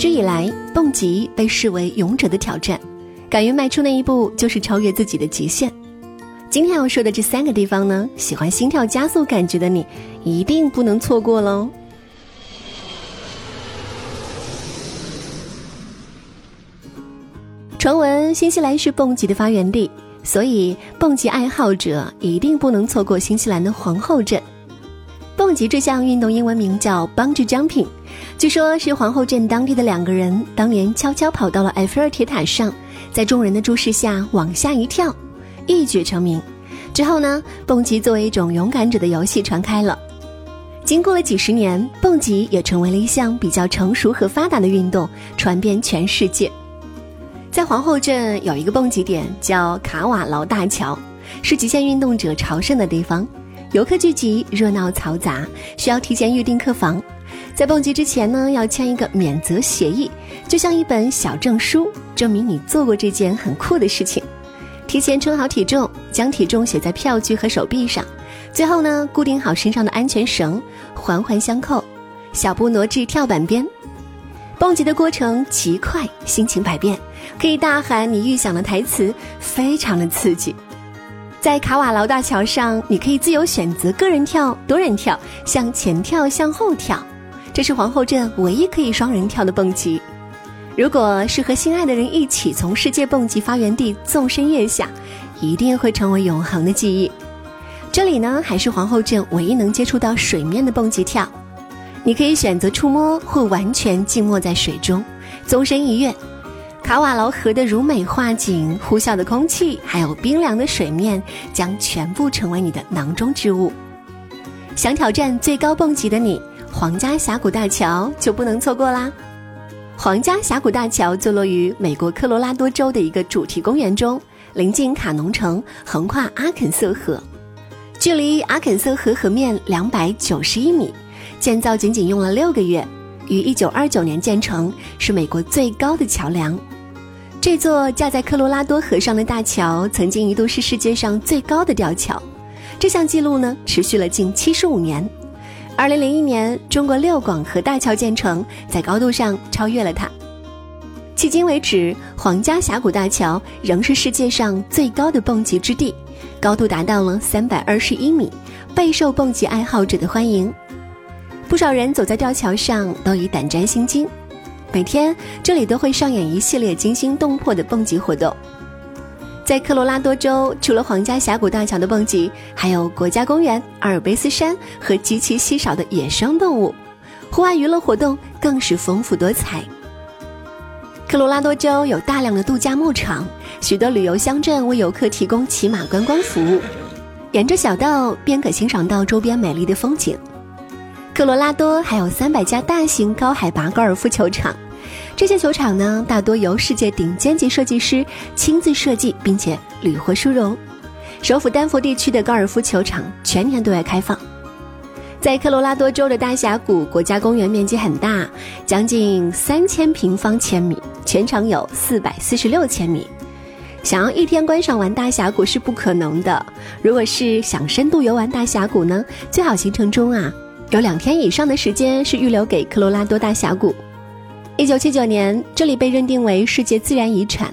一直以来，蹦极被视为勇者的挑战，敢于迈出那一步就是超越自己的极限。今天要说的这三个地方呢，喜欢心跳加速感觉的你，一定不能错过喽。传闻新西兰是蹦极的发源地，所以蹦极爱好者一定不能错过新西兰的皇后镇。蹦极这项运动英文名叫 Bungee Jumping，据说是皇后镇当地的两个人当年悄悄跑到了埃菲尔铁塔上，在众人的注视下往下一跳，一举成名。之后呢，蹦极作为一种勇敢者的游戏传开了。经过了几十年，蹦极也成为了一项比较成熟和发达的运动，传遍全世界。在皇后镇有一个蹦极点叫卡瓦劳大桥，是极限运动者朝圣的地方。游客聚集，热闹嘈杂，需要提前预订客房。在蹦极之前呢，要签一个免责协议，就像一本小证书，证明你做过这件很酷的事情。提前称好体重，将体重写在票据和手臂上，最后呢，固定好身上的安全绳，环环相扣，小步挪至跳板边。蹦极的过程极快，心情百变，可以大喊你预想的台词，非常的刺激。在卡瓦劳大桥上，你可以自由选择个人跳、多人跳、向前跳、向后跳。这是皇后镇唯一可以双人跳的蹦极。如果是和心爱的人一起从世界蹦极发源地纵身跃下，一定会成为永恒的记忆。这里呢，还是皇后镇唯一能接触到水面的蹦极跳。你可以选择触摸或完全浸没在水中，纵身一跃。卡瓦劳河的如美画景、呼啸的空气，还有冰凉的水面，将全部成为你的囊中之物。想挑战最高蹦极的你，皇家峡谷大桥就不能错过啦！皇家峡谷大桥坐落于美国科罗拉多州的一个主题公园中，临近卡农城，横跨阿肯色河，距离阿肯色河河面两百九十一米，建造仅仅用了六个月，于一九二九年建成，是美国最高的桥梁。这座架在科罗拉多河上的大桥，曾经一度是世界上最高的吊桥。这项记录呢，持续了近七十五年。二零零一年，中国六广河大桥建成，在高度上超越了它。迄今为止，皇家峡谷大桥仍是世界上最高的蹦极之地，高度达到了三百二十一米，备受蹦极爱好者的欢迎。不少人走在吊桥上，都已胆战心惊。每天这里都会上演一系列惊心动魄的蹦极活动。在科罗拉多州，除了皇家峡谷大桥的蹦极，还有国家公园、阿尔卑斯山和极其稀少的野生动物，户外娱乐活动更是丰富多彩。科罗拉多州有大量的度假牧场，许多旅游乡镇为游客提供骑马观光服务，沿着小道便可欣赏到周边美丽的风景。科罗拉多还有三百家大型高海拔高尔夫球场，这些球场呢大多由世界顶尖级设计师亲自设计，并且屡获殊荣。首府丹佛地区的高尔夫球场全年对外开放。在科罗拉多州的大峡谷国家公园面积很大，将近三千平方千米，全长有四百四十六千米。想要一天观赏完大峡谷是不可能的。如果是想深度游玩大峡谷呢，最好行程中啊。有两天以上的时间是预留给科罗拉多大峡谷。一九七九年，这里被认定为世界自然遗产。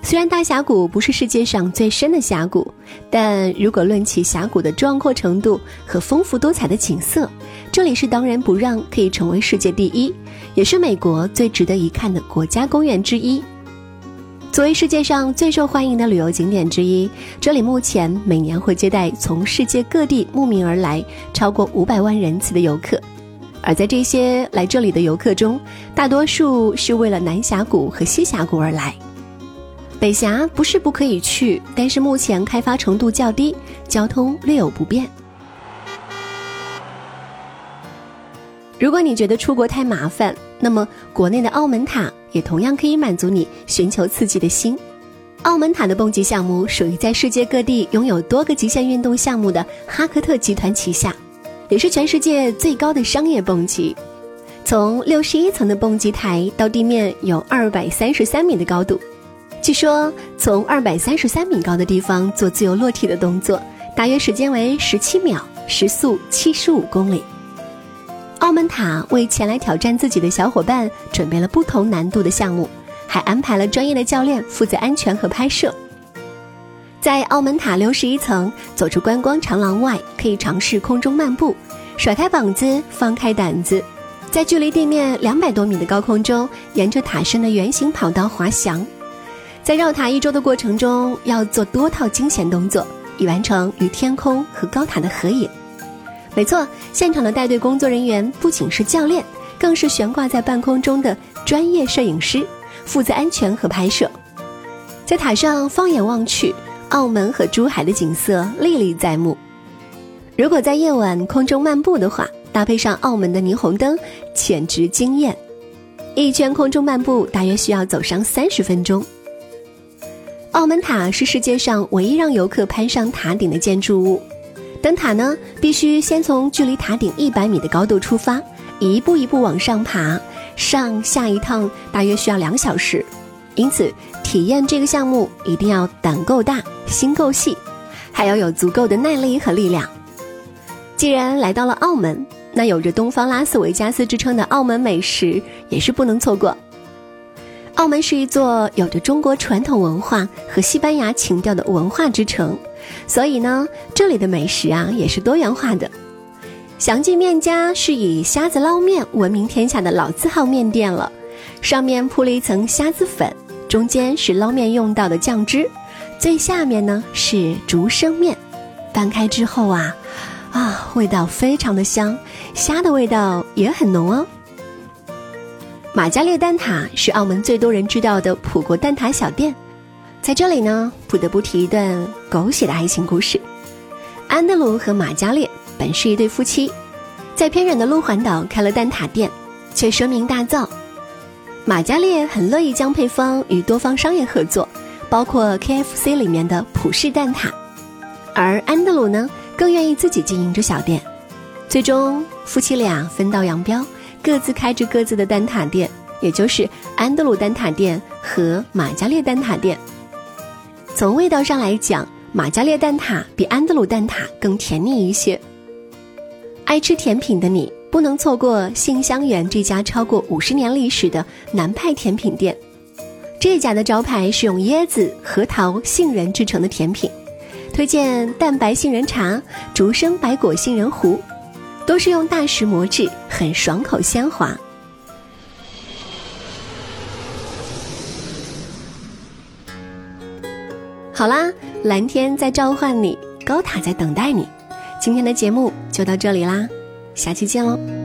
虽然大峡谷不是世界上最深的峡谷，但如果论起峡谷的壮阔程度和丰富多彩的景色，这里是当仁不让，可以成为世界第一，也是美国最值得一看的国家公园之一。作为世界上最受欢迎的旅游景点之一，这里目前每年会接待从世界各地慕名而来超过五百万人次的游客。而在这些来这里的游客中，大多数是为了南峡谷和西峡谷而来。北峡不是不可以去，但是目前开发程度较低，交通略有不便。如果你觉得出国太麻烦，那么国内的澳门塔也同样可以满足你寻求刺激的心。澳门塔的蹦极项目属于在世界各地拥有多个极限运动项目的哈克特集团旗下，也是全世界最高的商业蹦极。从六十一层的蹦极台到地面有二百三十三米的高度。据说，从二百三十三米高的地方做自由落体的动作，大约时间为十七秒，时速七十五公里。澳门塔为前来挑战自己的小伙伴准备了不同难度的项目，还安排了专业的教练负责安全和拍摄。在澳门塔六十一层走出观光长廊外，可以尝试空中漫步，甩开膀子，放开胆子，在距离地面两百多米的高空中，沿着塔身的圆形跑道滑翔。在绕塔一周的过程中，要做多套惊险动作，以完成与天空和高塔的合影。没错，现场的带队工作人员不仅是教练，更是悬挂在半空中的专业摄影师，负责安全和拍摄。在塔上放眼望去，澳门和珠海的景色历历在目。如果在夜晚空中漫步的话，搭配上澳门的霓虹灯，简直惊艳。一圈空中漫步大约需要走上三十分钟。澳门塔是世界上唯一让游客攀上塔顶的建筑物。登塔呢，必须先从距离塔顶一百米的高度出发，一步一步往上爬，上下一趟大约需要两小时。因此，体验这个项目一定要胆够大、心够细，还要有足够的耐力和力量。既然来到了澳门，那有着“东方拉斯维加斯”之称的澳门美食也是不能错过。澳门是一座有着中国传统文化和西班牙情调的文化之城，所以呢，这里的美食啊也是多元化的。祥记面家是以虾子捞面闻名天下的老字号面店了，上面铺了一层虾子粉，中间是捞面用到的酱汁，最下面呢是竹升面，翻开之后啊，啊，味道非常的香，虾的味道也很浓哦。马加列蛋挞是澳门最多人知道的葡国蛋挞小店，在这里呢，不得不提一段狗血的爱情故事。安德鲁和马加列本是一对夫妻，在偏远的鹿环岛开了蛋挞店，却声名大噪。马加列很乐意将配方与多方商业合作，包括 KFC 里面的葡式蛋挞，而安德鲁呢，更愿意自己经营着小店。最终，夫妻俩分道扬镳。各自开着各自的蛋挞店，也就是安德鲁蛋挞店和马加列蛋挞店。从味道上来讲，马加列蛋挞比安德鲁蛋挞更甜腻一些。爱吃甜品的你不能错过杏香园这家超过五十年历史的南派甜品店。这家的招牌是用椰子、核桃、杏仁制成的甜品，推荐蛋白杏仁茶、竹升白果杏仁糊。都是用大石磨制，很爽口鲜滑。好啦，蓝天在召唤你，高塔在等待你。今天的节目就到这里啦，下期见喽。